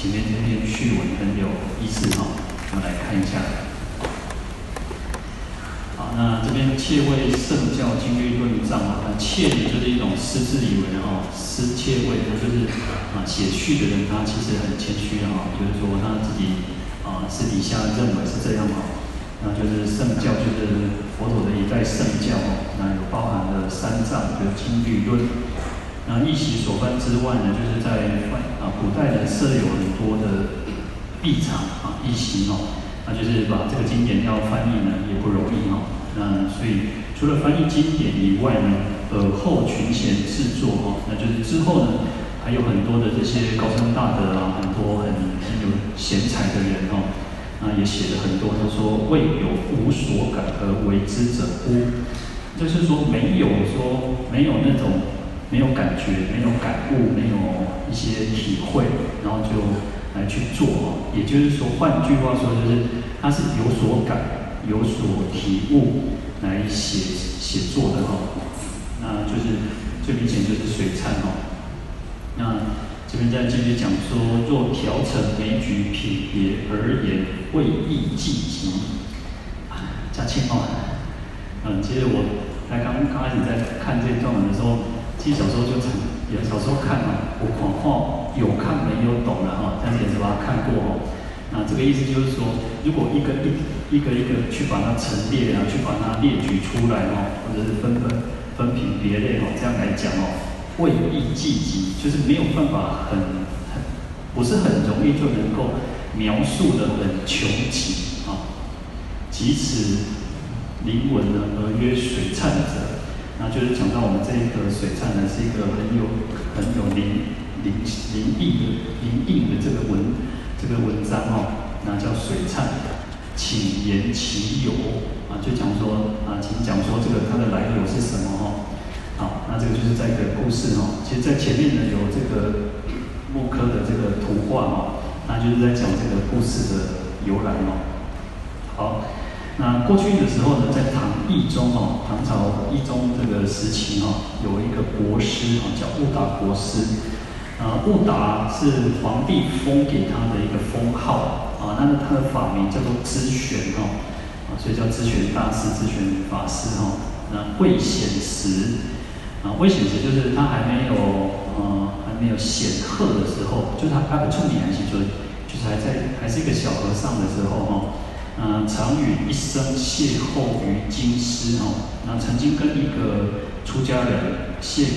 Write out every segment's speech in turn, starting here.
前面这篇序文很有意思哈，我们来看一下。好，那这边窃谓圣教经律论藏啊，那窃就是一种私自以为哈，私窃谓就是啊写序的人他其实很谦虚的哈，就是说他自己啊私底下认为是这样哈，那就是圣教就是佛陀的一代圣教哦，那有包含了三藏，就是经律论。那译习所翻之外呢，就是在啊古代呢设有很多的译场啊译习哦，那就是把这个经典要翻译呢也不容易哦。那所以除了翻译经典以外呢，尔后群贤制作哦，那就是之后呢还有很多的这些高僧大德啊，很多很很有贤才的人哦，那也写了很多，他说未有无所感而为之者乎？就是说没有说没有那种。没有感觉，没有感悟，没有一些体会，然后就来去做哦。也就是说，换句话说，就是他是有所感、有所体悟来写写作的哈。那就是最明显就是水忏哦。那这边再继续讲说，若调成枚举品别而言，谓义寂寂。嘉庆哦，嗯，其实我在刚刚开始在看这段文的时候。其实小时候就常，有小时候看嘛，我广话有看没有懂了哈，但是也是把它看过哦。那这个意思就是说，如果一个一一个一个去把它陈列啊，去把它列举出来哦，或者是分分分品别类哦，这样来讲哦，谓义寂寂，就是没有办法很很不是很容易就能够描述的很穷极啊。即使灵文呢，而曰水忏者。那就是讲到我们这一个水忏呢，是一个很有很有灵灵灵异的灵异的这个文这个文章哦，那叫水忏，请言其由啊，就讲说啊，请讲说这个它的来由是什么哦？好，那这个就是在一个故事哦，其实在前面呢有这个木刻的这个图画哦，那就是在讲这个故事的由来哦。好。那过去的时候呢，在唐懿宗哦，唐朝懿宗这个时期哦，有一个国师哦，叫悟达国师。啊，悟达是皇帝封给他的一个封号啊，那他的法名叫做知玄哦，啊，所以叫知玄大师、知玄法师哦。那未显时啊，未显时就是他还没有呃还没有显赫的时候，就是他还不出名还是说，就是还在还是一个小和尚的时候哦。嗯，常与一生邂逅于京师哦，那曾经跟一个出家人邂，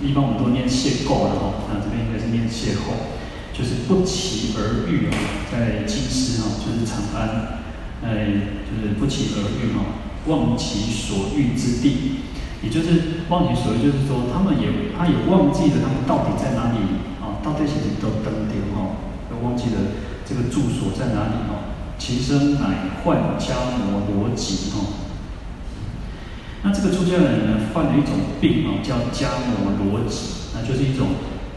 一般我们都念邂逅的哦，那这边应该是念邂逅，就是不期而遇哦，在京师哦，就是长安，哎，就是不期而遇哦，忘其所遇之地，也就是忘其所遇，就是说他们也他也忘记了他们到底在哪里啊，到底是都登顶哦，都忘记了这个住所在哪里哦。其身乃患迦摩罗疾哦，那这个出家人呢，患了一种病哦，叫迦摩罗疾，那就是一种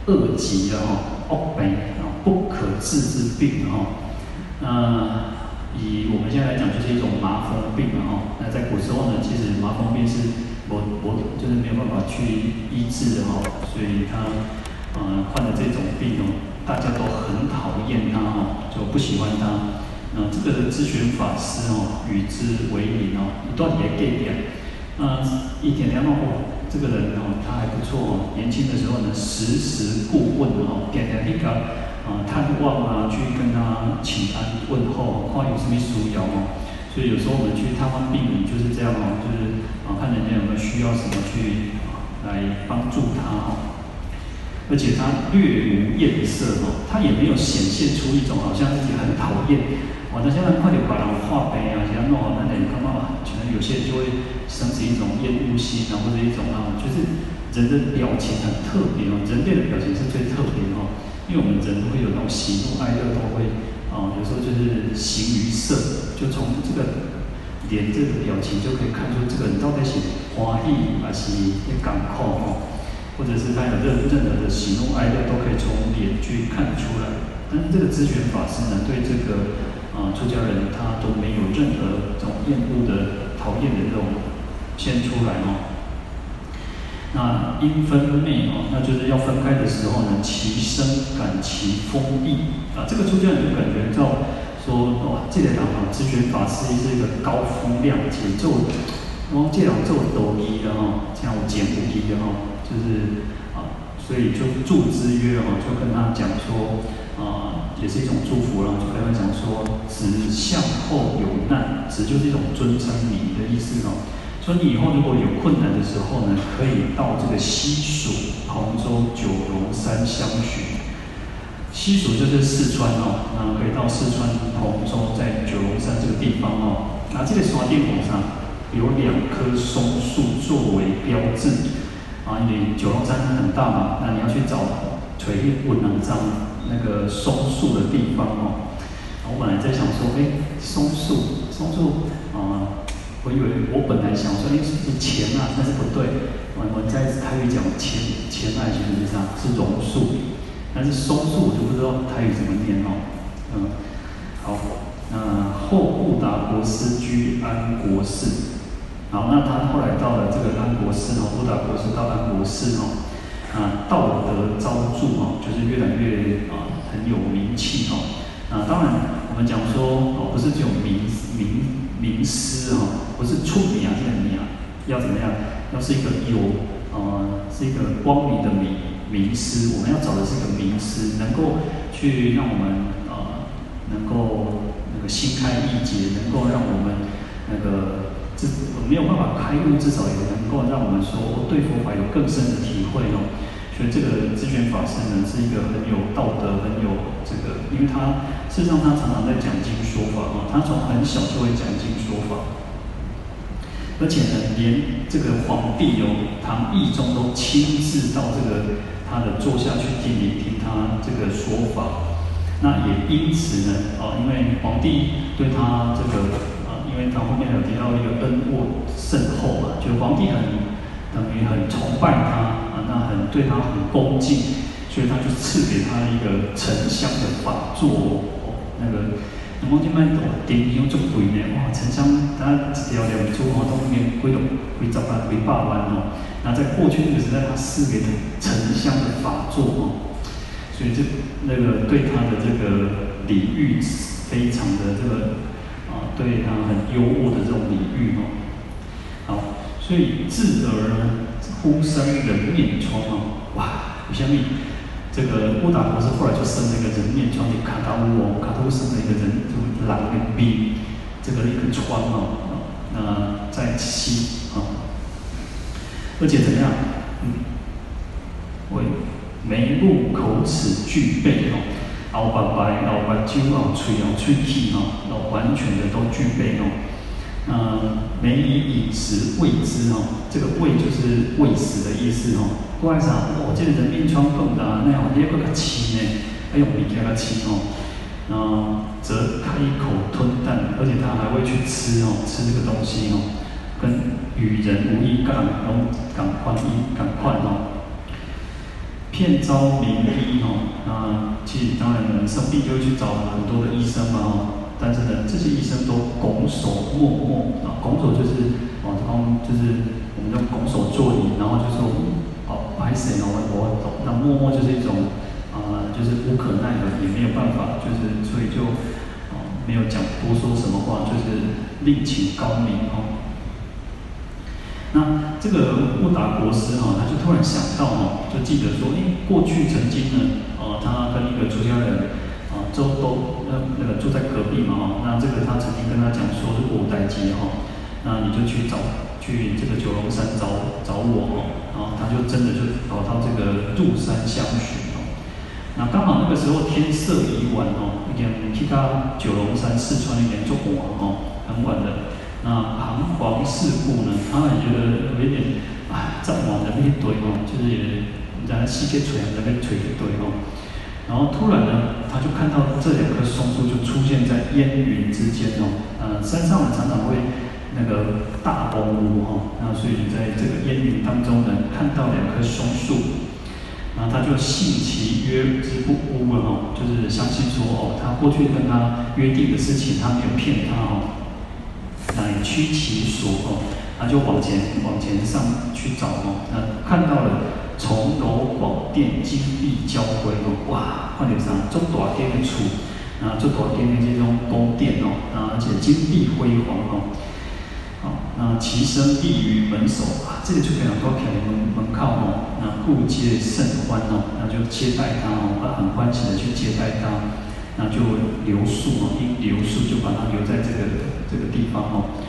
恶疾的哈，恶病啊，不可治之病哈。那以我们现在来讲，就是一种麻风病嘛哈。那在古时候呢，其实麻风病是我我就是没有办法去医治的哈，所以他嗯患了这种病哦，大家都很讨厌他哈，就不喜欢他。啊这个的咨询法师哦，与之为邻哦，一段也给点。那一点点哦，这个人哦，他还不错哦。年轻的时候呢，时时顾问哦，点点那个啊探望啊，去跟他请安问候，看有什么需要哦。所以有时候我们去探望病人就是这样哦，就是啊看人家有没有需要什么去啊来帮助他哦。而且他略无厌色哦，他也没有显现出一种好像自己很讨厌。我那现在快点把人化悲啊，这样弄好，那点干嘛？可能有些人就会生起一种厌恶心啊，或者一种啊，就是人的表情很特别哦，人类的表情是最特别哦。因为我们人会有那种喜怒哀乐，都会啊，有时候就是形于色，就从这个脸这个表情就可以看出这个人到底是欢喜还是一感恐哦，或者是他有任任何的喜怒哀乐都可以从脸去看出来。但是这个咨询法师呢，对这个啊出家人他都没有任何这种厌恶的、讨厌的这种现出来哦。那因分昧哦，那就是要分开的时候呢，其声感其风意啊，这个出家人就感觉到说哇，这个人啊，知觉法师是一个高风亮节奏，我这两奏抖音的哈，像我简古音的哈，就是啊，所以就祝之曰哦，就跟他讲说啊，也是一种祝福了，就跟他讲说，子向后有难，子就是一种尊称你的意思哦。说你以后如果有困难的时候呢，可以到这个西蜀、彭州、九龙山相许。西蜀就是四川哦，那可以到四川彭州，在九龙山这个地方哦。那这个山顶上有两棵松树作为标志啊，因为九龙山很大嘛，那你要去找垂文能章那个松树的地方哦。我本来在想说，哎，松树，松树啊。我以为我本来想说，哎，是不是钱啊？但是不对，我我在台语讲钱钱啊，其实是啥？是榕树，但是松树我就不知道台语怎么念哦。嗯，好，那后布达国师居安国寺，好，那他后来到了这个安国寺哦，布达国师到安国寺哦，啊，道德昭著哦，就是越来越。当然我们讲说哦，不是只有名名。名师哦，不是出名啊，这个名啊，要怎么样？要是一个有呃，是一个光明的名名师。我们要找的是一个名师，能够去让我们呃，能够那个心开意解，能够让我们那个这没有办法开悟，至少也能够让我们说对佛法有更深的体会哦。这个知觉法师呢，是一个很有道德、很有这个，因为他事实上他常常在讲经说法啊，他从很小就会讲经说法，而且呢，连这个皇帝哦，唐懿宗都亲自到这个他的座下去听聆听他这个说法。那也因此呢，啊，因为皇帝对他这个啊，因为他后面有提到一个恩渥甚厚嘛，就皇帝很等于很崇拜他。啊那很对他很恭敬，所以他就赐给他一个沉香的法座哦。那个，那么就卖多点用就贵呢，哇，沉香它一条两株哦，都面贵到贵十万、贵百万哦。那在过去那个时代，他赐给他沉香的法座哦，所以这那个对他的这个礼遇非常的这个啊，对他很优渥的这种礼遇哦。好，所以自而呢。忽生人面疮哦，哇！有下面这个乌达国师后来就生了一个人面疮，就卡达乌哦，卡达乌生了一个人，就狼的逼，这个一个疮哦，那在西啊，而且怎么样？嗯，为眉目口齿俱备哦，后白白，后白鸠哦，嘴哦，喙齿哦，都完全的都具备哦。呃，每以饮食喂之哦，这个喂就是喂食的意思哦。过来啥？哦，这个人面疮更大，那样你要给他吃呢，还用米给他吃哦。然后则开口吞啖，而且他还会去吃哦，吃这个东西哦，跟与人无异，赶赶赶快医赶快哦。骗招名医哦，那其实当然人生病就会去找很多的医生嘛哦。但是呢，这些医生都拱手默默啊，拱手就是哦，刚就是我们叫拱手作揖，然后就说哦，不好意思哦，我我懂。那默默就是一种啊、就是无可奈何，也没有办法，就是所以就啊，没有讲多说什么话，就是另请高明哦。那这个悟达国师哈，他就突然想到哦，就记得说，哎，过去曾经呢，呃，他跟一个出家人。啊，周都那个住在隔壁嘛，哈，那这个他曾经跟他讲说，如果我待机哈，那你就去找去这个九龙山找找我哦，然后他就真的就跑到这个入山相许哦。那刚好那个时候天色已晚哦，已经其他九龙山四川那边就晚哦，很晚了。那彷徨四顾呢，他也觉得有一点哎，这么晚的那一堆哦，就是也在世界锤在那边锤一堆哦。然后突然呢，他就看到这两棵松树就出现在烟云之间哦。呃，山上常常会那个大风雾哈，那所以在这个烟云当中呢，看到两棵松树，然后他就信其约之不污了哦，就是相信说哦，他过去跟他约定的事情，他没有骗他哦，乃趋其所哦，他就往前往前上去找哦，那看到了。重楼广殿，金碧交辉哦，哇！看到啥？中大间的厝，啊，这大间的这种宫殿哦，啊，而且金碧辉煌哦，好，那其声异于门首啊，这个就非常多看门门靠哦，那故皆甚欢哦，那就接待他哦，他很欢喜的去接待他，那就留宿哦，因留宿就把他留在这个这个地方哦，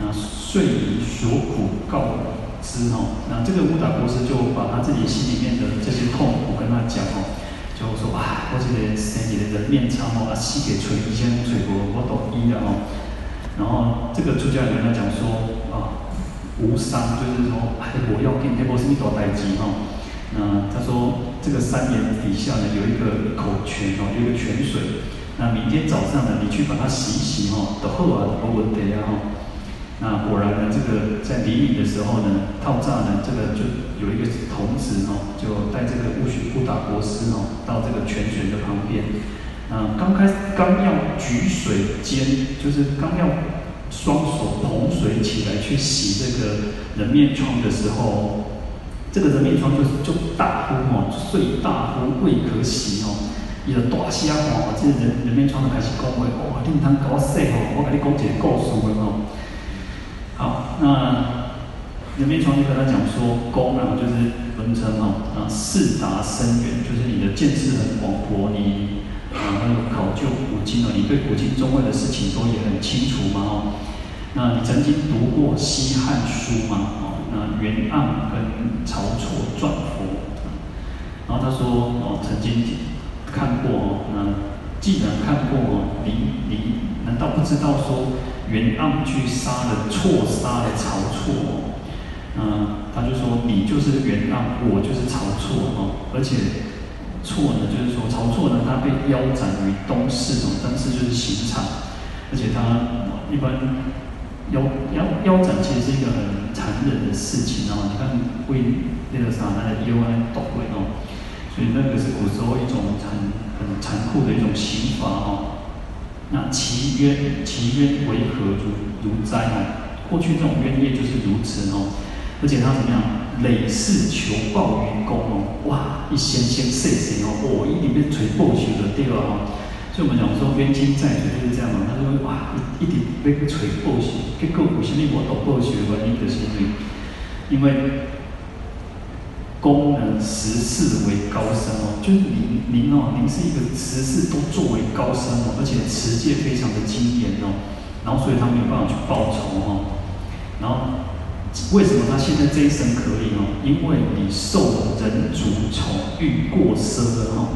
那遂以所苦告。之哦，那这个乌达国师就把他自己心里面的这些痛苦跟他讲哦，就说啊，我这个身体的人面疮哦，啊，膝给捶一千捶过，我懂医了哦。然后这个出家人跟他讲说啊，无伤，就是说哎，我要给你波斯尼多代机哈。那他说这个山岩底下呢有一个口泉哦，有一个泉水，那明天早上呢你去把它洗一洗哈，都好啊，没问题啊哈。那果然呢，这个在黎明的时候呢，套炸呢，这个就有一个童子哦，就带这个乌须布达国师哦，到这个泉水的旁边。啊，刚开始刚要举水间，就是刚要双手捧水起来去洗这个人面疮的时候，这个人面疮就是就大呼哦，遂大呼未可洗哦，伊就大声哦，这人人面疮就开始讲话哇，你唔通搞我说哦，我跟你讲一个故事哦。那人面疮就跟他讲说，公啊，就是分称哦，啊，识达深远，就是你的见识很广博，你啊，还有考究古今哦，你对古今中外的事情都也很清楚嘛哦。那你曾经读过《西汉书》吗？哦，那袁盎跟晁错传佛，然后他说哦，曾经看过哦，那既然看过哦，你你难道不知道说？袁盎去杀了错杀了晁错，嗯，他就说你就是袁盎，我就是晁错哦。而且错呢，就是说晁错呢，他被腰斩于东市哦，东市就是刑场，而且他一般腰腰腰斩其实是一个很残忍的事情哦。你看为那个啥，他的腰来剁鬼哦，所以那个是古时候一种很很残酷的一种刑罚哦。那其冤其冤为何如如哉哦？过去这种冤业就是如此哦，而且他怎么样？累世求报于公哦，哇！一先先碎碎哦，我一定被锤破去的对吧？所以我们讲说冤亲债主就是这样嘛。他说哇，一定被锤破去，结果为什么我都破去的原因就是因为。功能，十事为高僧哦，就是您您哦，您是一个十事都作为高僧哦，而且持戒非常的精严哦，然后所以他没有办法去报仇哦，然后为什么他现在这一生可以哦？因为你受人主宠欲过奢了哈，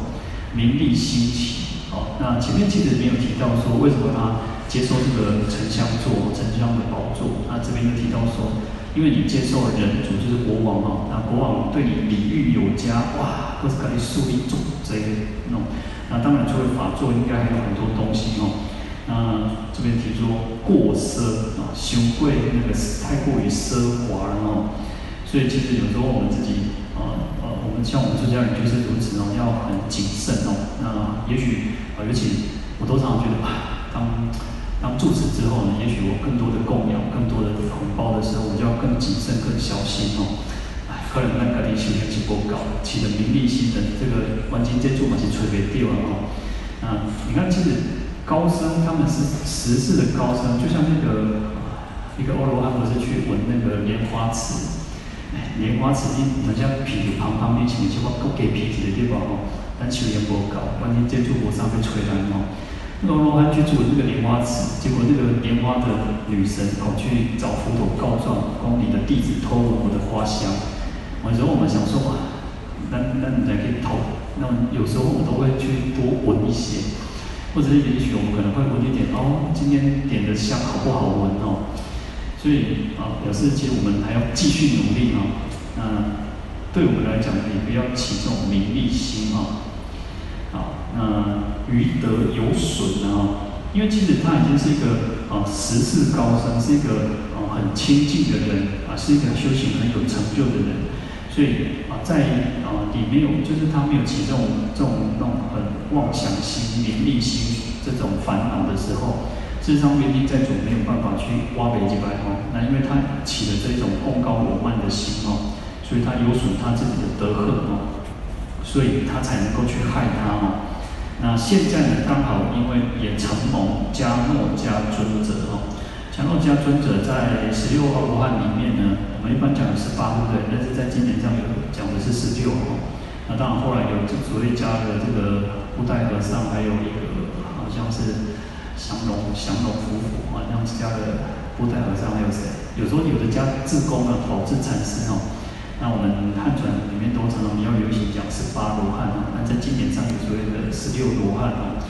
名利兴起哦。那前面其实没有提到说为什么他接受这个沉香座、沉香的宝座，那这边就提到说。因为你接受了人主就是国王哈，那国王对你礼遇有加，哇，或是给你树立重这那种，那当然除了法座，应该还有很多东西哦。那这边提出过奢啊，羞贵那个太过于奢华了哦。所以其实有时候我们自己啊呃，我们像我们出家人就是如此哦，要很谨慎哦。那也许啊，尤其我都常常觉得啊，当。当住持之后呢，也许我更多的供养、更多的红包的时候，我就要更谨慎、更小心哦。哎，可能那个你修行是不高，起的名利心的这个环境接触嘛是吹别掉了哦。嗯，你看，其实高僧他们是十世的高僧，就像那个一个欧罗汉不是去闻那个莲花池，哎，莲花池你人家皮旁旁边请去话不给皮子的地方哦，但修行不高，环境接触不上被吹来哦。罗罗汉去住那个莲花池，结果那个莲花的女神跑去找佛陀告状，说你的弟子偷闻我的花香。有时候我们想说啊，那那你才可以偷，那有时候我们都会去多闻一些，或者是也许我们可能会闻一点哦，今天点的香好不好闻哦？所以啊，表示其实我们还要继续努力啊。那对我们来讲，也不要起这种名利心啊。啊，那于德有损啊，因为其实他已经是一个啊十世高僧，是一个啊很亲近的人啊，是一个修行很有成就的人，所以啊在啊你没有，就是他没有起这种这种那种很妄想心、名利心这种烦恼的时候。事实上，原地在主没有办法去挖北几百哈，那因为他起了这种贡高我慢的心哦，所以他有损他自己的德赫哦，所以他才能够去害他哦。那现在呢，刚好因为也承蒙迦诺迦尊者哦，迦诺迦尊者在十六号罗汉里面呢，我们一般讲的是八，对不对？但是在经典上有讲的是十六哦。那当然后来有所谓加的这个布袋和尚，还有一个好像是。降龙降龙伏虎啊，像是加了布袋和尚，还有谁？有时候有的加志公啊，宝智禅师哦。那我们汉传里面都常常比较流行讲十八罗汉哦。那在经典上有所谓的十六罗汉哦。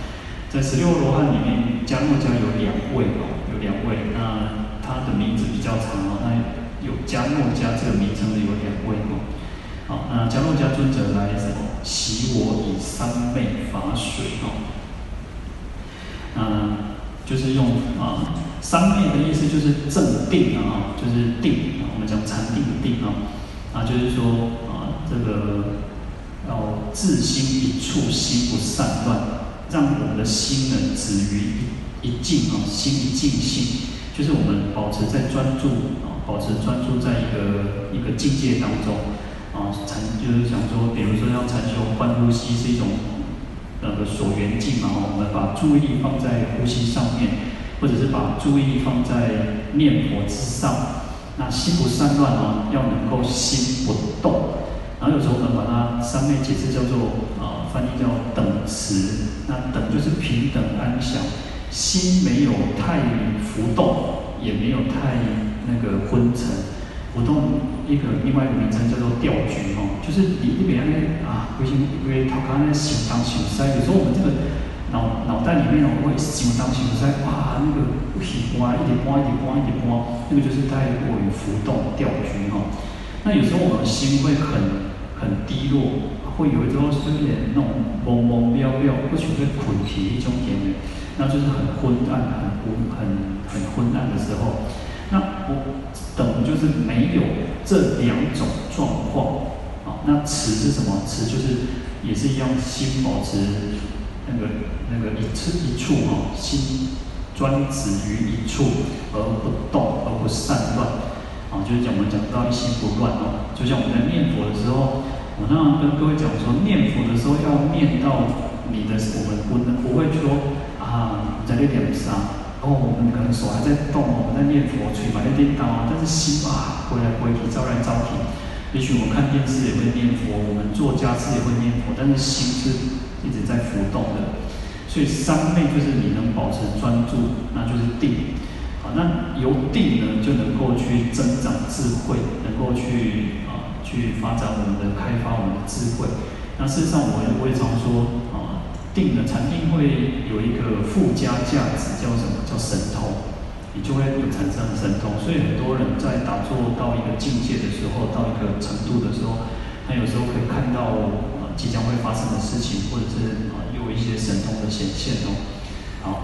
在十六罗汉里面，迦诺迦有两位哦，有两位。那他的名字比较长哦，那有迦诺迦这个名称的有两位哦。好，那迦诺迦尊者来什么？习我以三昧法水哦。嗯，就是用啊，三昧的意思就是正定啊，就是定，我们讲禅定的定啊，啊，就是说啊，这个要自心一处，心不散乱，让我们的心呢止于一一静啊，心一静心，就是我们保持在专注啊，保持专注在一个一个境界当中啊，禅就是想说，比如说要禅修观呼吸是一种。那个所缘境嘛，我们把注意力放在呼吸上面，或者是把注意力放在念佛之上。那心不散乱啊，要能够心不动。然后有时候我们把它三昧解释叫做啊，翻译叫等持。那等就是平等安详，心没有太浮动，也没有太那个昏沉。浮动一个另外一个名称叫做调局哦，就是你一边啊，微信微头壳那想东想西，有时候我们这个脑脑袋里面哦会想东想西，哇，那个不喜欢一直播一直播一直播，那个就是太过于浮动掉局哈。那有时候我们心会很很低落，会有一种有点那种懵懵飘飘，或许会困皮一种感觉，那就是很昏暗、很昏、很很昏暗的时候。那我等就是没有这两种状况，啊，那持是什么？持就是也是一样，心保持那个那个一处一处哈，心专止于一处而不动而不散乱，啊，就是讲我们讲到一心不乱哦，就像我们在念佛的时候，我常常跟各位讲说，念佛的时候要念到你的，我们不能不会说啊，在那点上。哦，我们可能手还在动，我们在念佛，嘴巴在念叨啊，但是心啊，回来回去，招来招去。也许我们看电视也会念佛，我们做家事也会念佛，但是心是一直在浮动的。所以三昧就是你能保持专注，那就是定。好，那由定呢，就能够去增长智慧，能够去啊，去发展我们的开发我们的智慧。那事实上，我也我也常说啊。定的禅定会有一个附加价值，叫什么？叫神通，你就会有产生神通。所以很多人在打坐到一个境界的时候，到一个程度的时候，他有时候可以看到即将会发生的事情，或者是啊有一些神通的显现哦。好，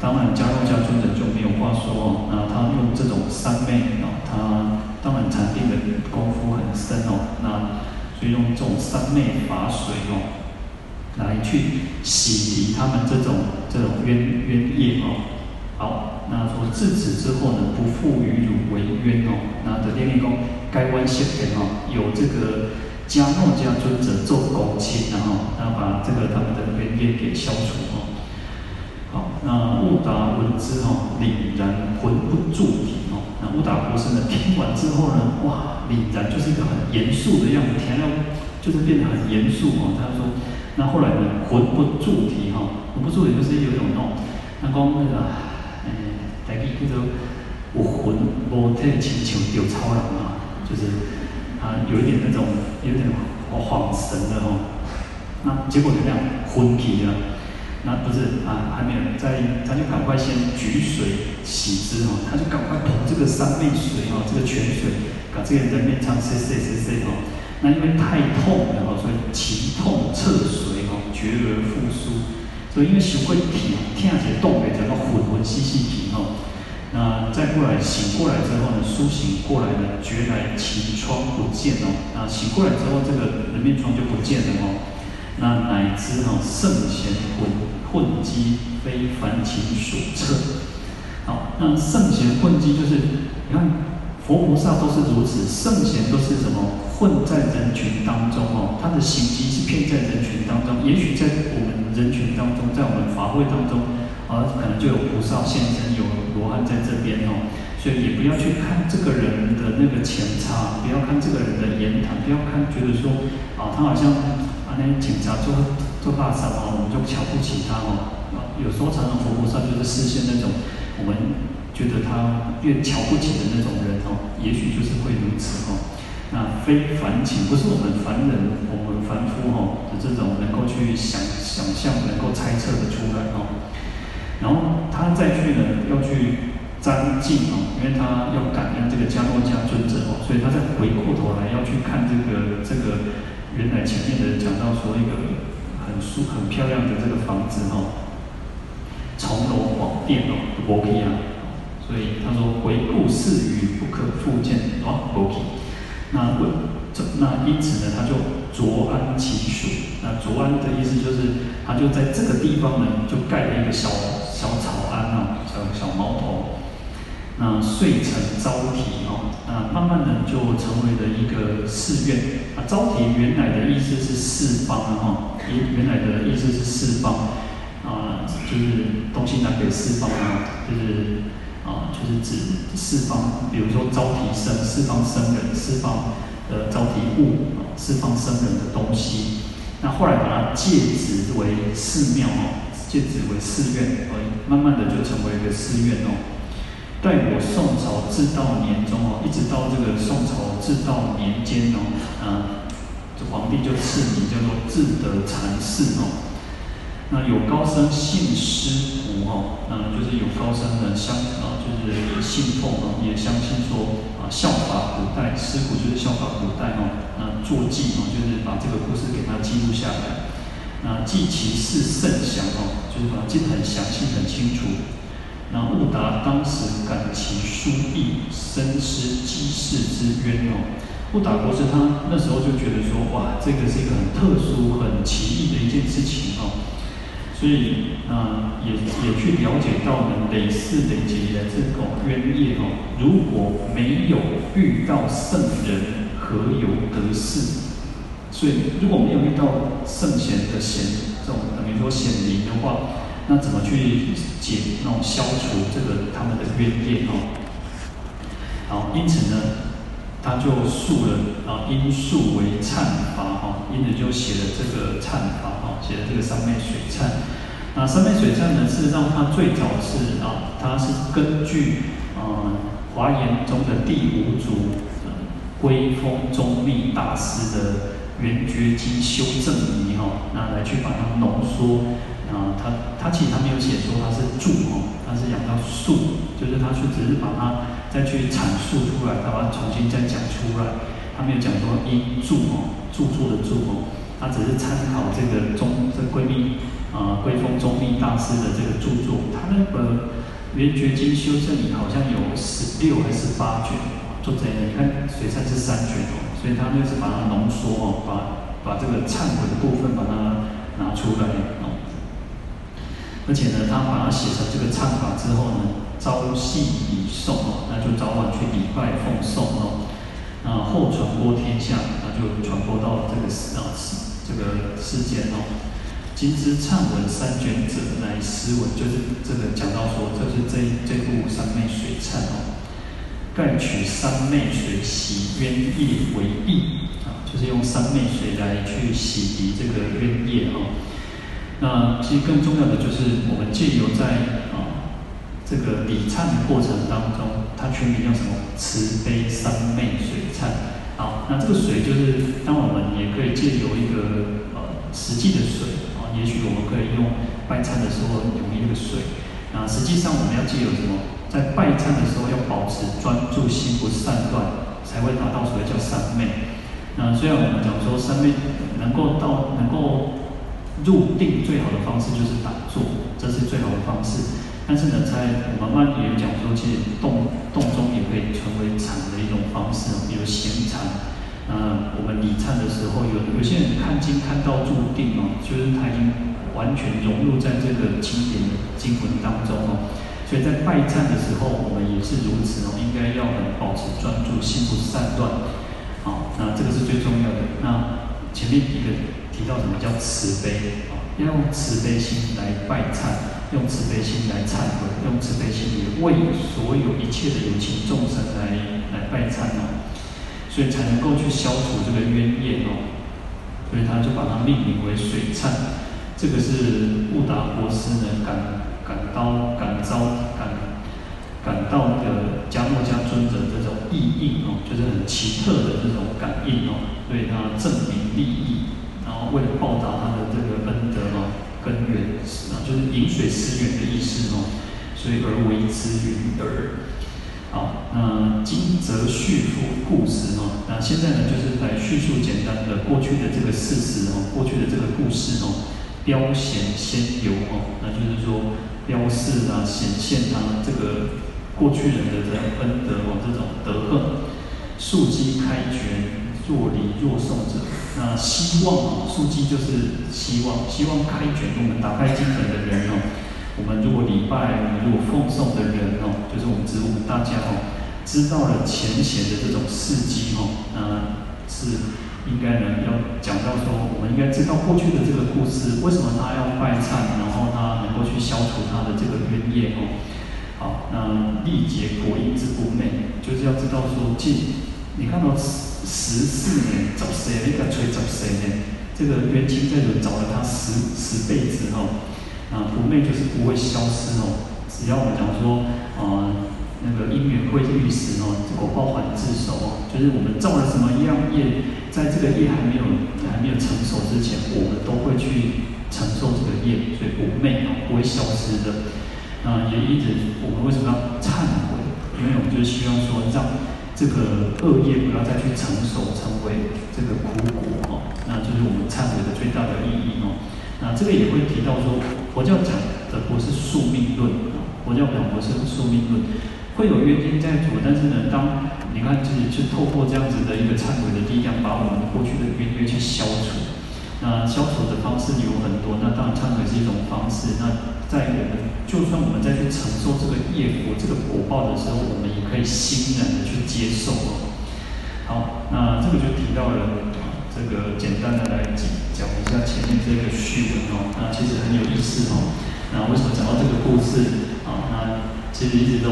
当然迦诺迦尊者就没有话说哦，那他用这种三昧哦，他当然禅定的功夫很深哦，那所以用这种三昧法水哦。来去洗涤他们这种这种冤冤业哦。好，那说自此之后呢，不复与汝为冤哦。那的天地公该关系的哦，有这个迦诺迦尊者做公亲，然后那把这个他们的冤业给消除哦。好，那悟达闻之哦，凛然魂不住体哦。那悟达博士呢，听完之后呢，哇，凛然就是一个很严肃的样子，听了就是变得很严肃哦。他说。那后来呢？魂不住体哈，魂不住体就是有一种那种，那讲那个，嗯，大概叫做有魂无体，亲像丢超人啊，就是啊，有一点那种，有点恍神的哈。那结果就这样？昏体了。那不是啊，还没有在，他就赶快先举水洗之哈，他就赶快捧这个三昧水哈，这个泉水，把这个人面唱 C C C C 哈。那因为太痛了哈，所以急痛彻水哦。绝而复苏。所以因为想过体听起来动的整个混混兮兮体吼，那再过来醒过来之后呢，苏醒过来呢，觉来其窗不见哦，那醒过来之后这个人面窗就不见了哦，那乃知哈圣贤混混迹非凡情所测。好，那圣贤混迹就是你看。佛菩萨都是如此，圣贤都是什么？混在人群当中哦，他的行迹是骗在人群当中。也许在我们人群当中，在我们法会当中，啊，可能就有菩萨现身，有罗汉在这边哦。所以也不要去看这个人的那个前差，不要看这个人的言谈，不要看觉得说啊，他好像啊那警察做做大事啊，我们就瞧不起他哦。有时候常常佛菩萨就是示现那种我们。觉得他越瞧不起的那种人哦，也许就是会如此哦。那非凡情，不是我们凡人、我们凡夫哦的这种能够去想想象、能够猜测的出来哦。然后他再去呢，要去瞻敬哦，因为他要感恩这个迦诺迦尊者哦，所以他再回过头来要去看这个这个原来前面的讲到说一个很舒很漂亮的这个房子哦，重楼广殿哦，摩提亚。所以他说：“回顾是语，不可复见。”哦，OK。那问这那因此呢，他就着安其属。那着安的意思就是，他就在这个地方呢，就盖了一个小小草庵啊，小小茅头。那遂成昭提哦，那慢慢的就成为了一个寺院。啊，昭提原来的意思是四方啊，原原来的意思是四方啊，就是东西南北四方啊，就是。啊，就是指四方，比如说招提僧、四方僧人、四方的招提物啊，四方僧人的东西。那后来把它借指为寺庙哦，借址为寺院，而慢慢的就成为一个寺院哦。待我宋朝至道年中哦，一直到这个宋朝至道年间哦，啊，这皇帝就赐名叫做智德禅寺哦。那有高僧信师徒哦，那就是有高僧的相啊，就是信奉啊，也相信说啊，效法古代师徒就是效法古代哦，那作记哦，就是把这个故事给它记录下来。那记其事甚详哦，就是把它记得很详细很清楚。那悟达当时感其殊异，深思济世之渊哦。悟达国师他那时候就觉得说，哇，这个是一个很特殊、很奇异的一件事情哦。所以，啊、也也去了解到呢，累世累劫的这种冤业哦，如果没有遇到圣人，何由得事？所以，如果没有遇到圣贤的贤这种等于说显灵的话，那怎么去解那种消除这个他们的冤业哦？好，因此呢，他就述了啊，因述为忏法哈，因此就写了这个忏法。写了这个三昧水忏，那三昧水忏呢，事实上它最早是啊，它是根据啊华严中的第五祖归峰宗密大师的圆觉经修正仪哈，那来去把它浓缩啊，他他其实他没有写说它是注哦，他是讲到述，就是他去只是把它再去阐述出来，他把它重新再讲出来，他没有讲说因注哦，著作的着哦。他只是参考这个宗这归密啊归峰宗密大师的这个著作，他那个圆觉经修正仪好像有十六还是八卷，做这样的。你看水忏是三卷哦，所以他就是把它浓缩哦，把把这个忏悔的部分把它拿出来哦。而且呢，他把它写成这个忏法之后呢，朝夕礼诵哦，那就早晚去礼拜奉诵哦，那后传播天下，那就传播到这个啊。这个事件哦，今之忏文三卷者，乃诗文，就是这个讲到说，这是这这部三昧水忏哦，盖取三昧水洗冤业为义啊，就是用三昧水来去洗涤这个冤业哦。那其实更重要的就是，我们借由在啊这个礼忏的过程当中，它全名叫什么？慈悲三昧水忏。好，那这个水就是，当我们也可以借由一个呃实际的水啊，也许我们可以用拜忏的时候用一个水。那实际上我们要借由什么？在拜忏的时候要保持专注心不散乱，才会达到所谓叫三昧。那虽然我们讲说三昧能够到能够入定最好的方式就是打坐，这是最好的方式。但是呢，在我们慢也讲说，其实动动中也可以成为禅的一种方式，比如闲禅。呃，我们礼忏的时候，有有些人看经看到入定哦，就是他已经完全融入在这个经典的经文当中哦。所以在拜忏的时候，我们也是如此哦，应该要很保持专注，心不散乱。好，那这个是最重要的。那前面一个提到什么叫慈悲啊？要用慈悲心来拜忏，用慈悲心来忏悔，用慈悲心来为所有一切的有情众生来来拜忏哦，所以才能够去消除这个冤业哦。所以他就把它命名为水忏。这个是布达国师呢感感到感召感感到的迦叶迦尊者这种意应哦，就是很奇特的这种感应哦。所以他证明利益，然后为了报答他的这个恩德哦，根源啊，就是饮水思源的意思哦，所以而为之云耳。好，那今则叙述故事哦，那现在呢，就是来叙述简单的过去的这个事实哦，过去的这个故事哦，标显先游哦，那就是说标示啊，显现他这个过去人的这样恩德哦，这种德行，庶几开觉。若离若送者，那希望啊，枢机就是希望，希望开卷，我们打开经本的人哦，我们如果礼拜，我们如果奉送的人哦，就是我们指我们大家哦，知道了前贤的这种事迹哦，那是应该呢要讲到说，该知道过去的这个故事，为什么他要拜忏，然后他能够去消除他的这个冤业哦。好，那历劫果因之不昧，就是要知道说，既你看到。十十四年找谁？那个吹找谁呢？这个冤亲债主找了他十十辈子哦，啊，不昧就是不会消失哦。只要我们讲说，啊、那个因缘会遇时哦，果报还自受哦。就是我们造了什么样业，在这个业还没有还没有成熟之前，我们都会去承受这个业，所以不昧哦，不会消失的。啊，也一直我们为什么要忏悔？因为我们就希望说让。这个恶业不要再去承受，成为这个苦果哦，那就是我们忏悔的最大的意义哦。那这个也会提到说，佛教讲的不是宿命论啊，佛教讲不是宿命论，会有冤亲债主，但是呢，当你看自己去透过这样子的一个忏悔的力量，把我们过去的冤冤去消除。那消除的方式有很多，那当然忏悔是一种方式。那在我们就算我们再去承受这个业果、这个果报的时候，我们也可以欣然的去接受哦。好，那这个就提到了，这个简单的来讲讲一下前面这个序文哦。那其实很有意思哦。那为什么讲到这个故事啊？那其实一直都，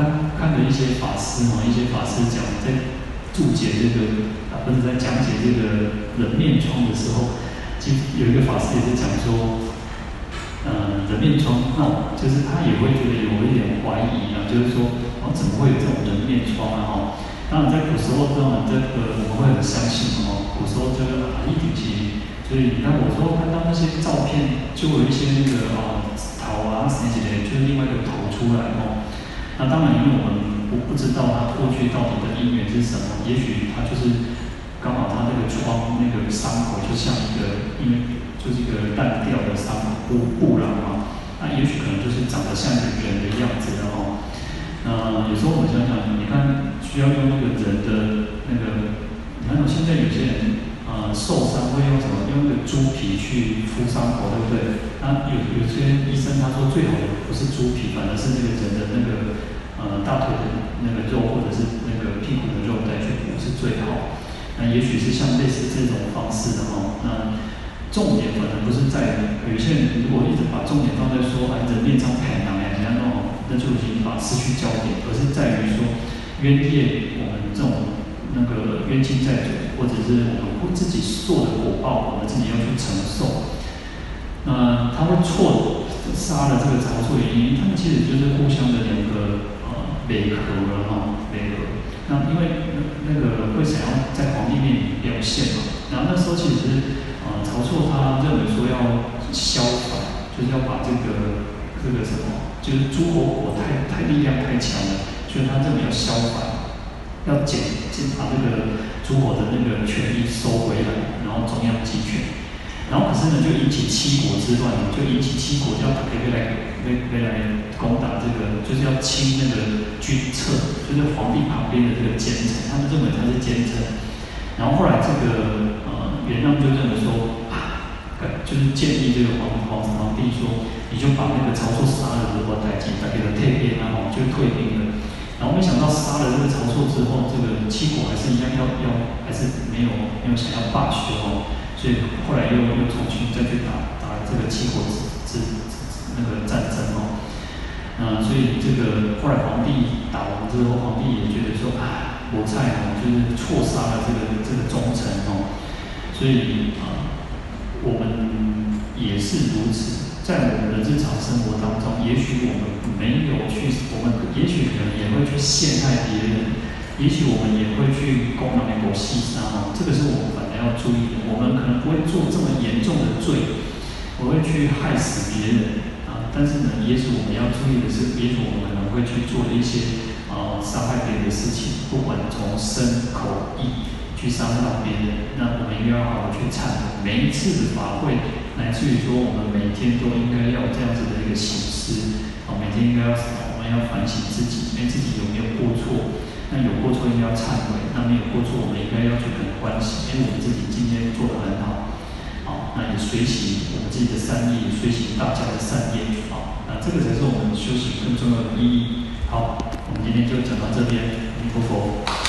看看的一些法师哦，一些法师讲在注解这个啊，或者在讲解这个人面疮的时候，其实有一个法师也是讲说。呃，人面疮，那就是他也会觉得有一点怀疑啊，就是说，哦，怎么会有这种人面疮啊？哈，当然在古时候这种这个我们会很相信哦，古时候这个啊，一定其，所以你看我说看到那些照片，就有一些那个啊头啊什么之类，就是另外一个头出来哦。那当然，因为我们不不知道他过去到底的因缘是什么，也许他就是刚好他那个疮那个伤口就像一个因为。就是一个烂掉的伤布布了啊，那也许可能就是长得像一个人的样子的哦。那有时候我们想想，你看需要用那个人的那个，你看现在有些人、呃、受伤会用什么？用那个猪皮去敷伤口，对不对？那有有些医生他说最好的不是猪皮，反而是那个人的那个呃大腿的那个肉或者是那个屁股的肉带去补是最好。那也许是像类似这种方式的哦。那重点可能不是在于有些人如果一直把重点放在说哎，人面疮太难呀，人家那种，那就已经把失去焦点，而是在于说冤业，我们这种那个冤亲债主，或者是我们自己做的果报，我们自己要去承受。那他会错杀了这个晁错原因，他们其实就是互相的两个呃联合了哈，联合。那因为那个会想要在皇帝面前表现嘛，然后那时候其实。啊，晁错他认为说要消反，就是要把这个这个什么，就是诸侯国太太力量太强了，所以他认为要消反，要减减把这个诸侯的那个权力收回来，然后中央集权。然后可是呢，就引起七国之乱，就引起七国要打，可以来，可以来攻打这个，就是要清那个军策，就是皇帝旁边的这个奸臣，他们认为他是奸臣。然后后来这个呃元让就认为说啊，就是建议这个皇皇皇帝说，你就把那个曹错杀了之后，带进，他给他退兵啊，然后就退兵了。然后没想到杀了这个曹错之后，这个七国还是一样要要，还是没有没有想要罢休哦。所以后来又又重新再去打打这个七国之之那个战争哦，嗯，所以这个后来皇帝打完之后，皇帝也觉得说啊，我蔡哦，就是错杀了这个这个忠臣哦，所以啊，我们也是如此，在我们的日常生活当中，也许我们没有去，我们也许可能也会去陷害别人。也许我们也会去攻打美国西沙哦，这个是我们本来要注意的。我们可能不会做这么严重的罪，不会去害死别人啊。但是呢，也许我们要注意的是，也许我们可能会去做一些啊伤害别人的事情，不管从身口意去伤害到别人。那我们应该要好好去忏悔。每一次的法会，乃至于说我们每天都应该要这样子的一个省思啊，今天应该要我们要反省自己，哎，自己有没有过错。那有过错应该要忏悔，那没有过错，我们应该要去很欢喜，因为我们自己今天做得很好，好，那也随喜我们自己的善业，随喜大家的善业，好，那这个才是我们修行更重要的意义。好，我们今天就讲到这边，阿弥陀佛。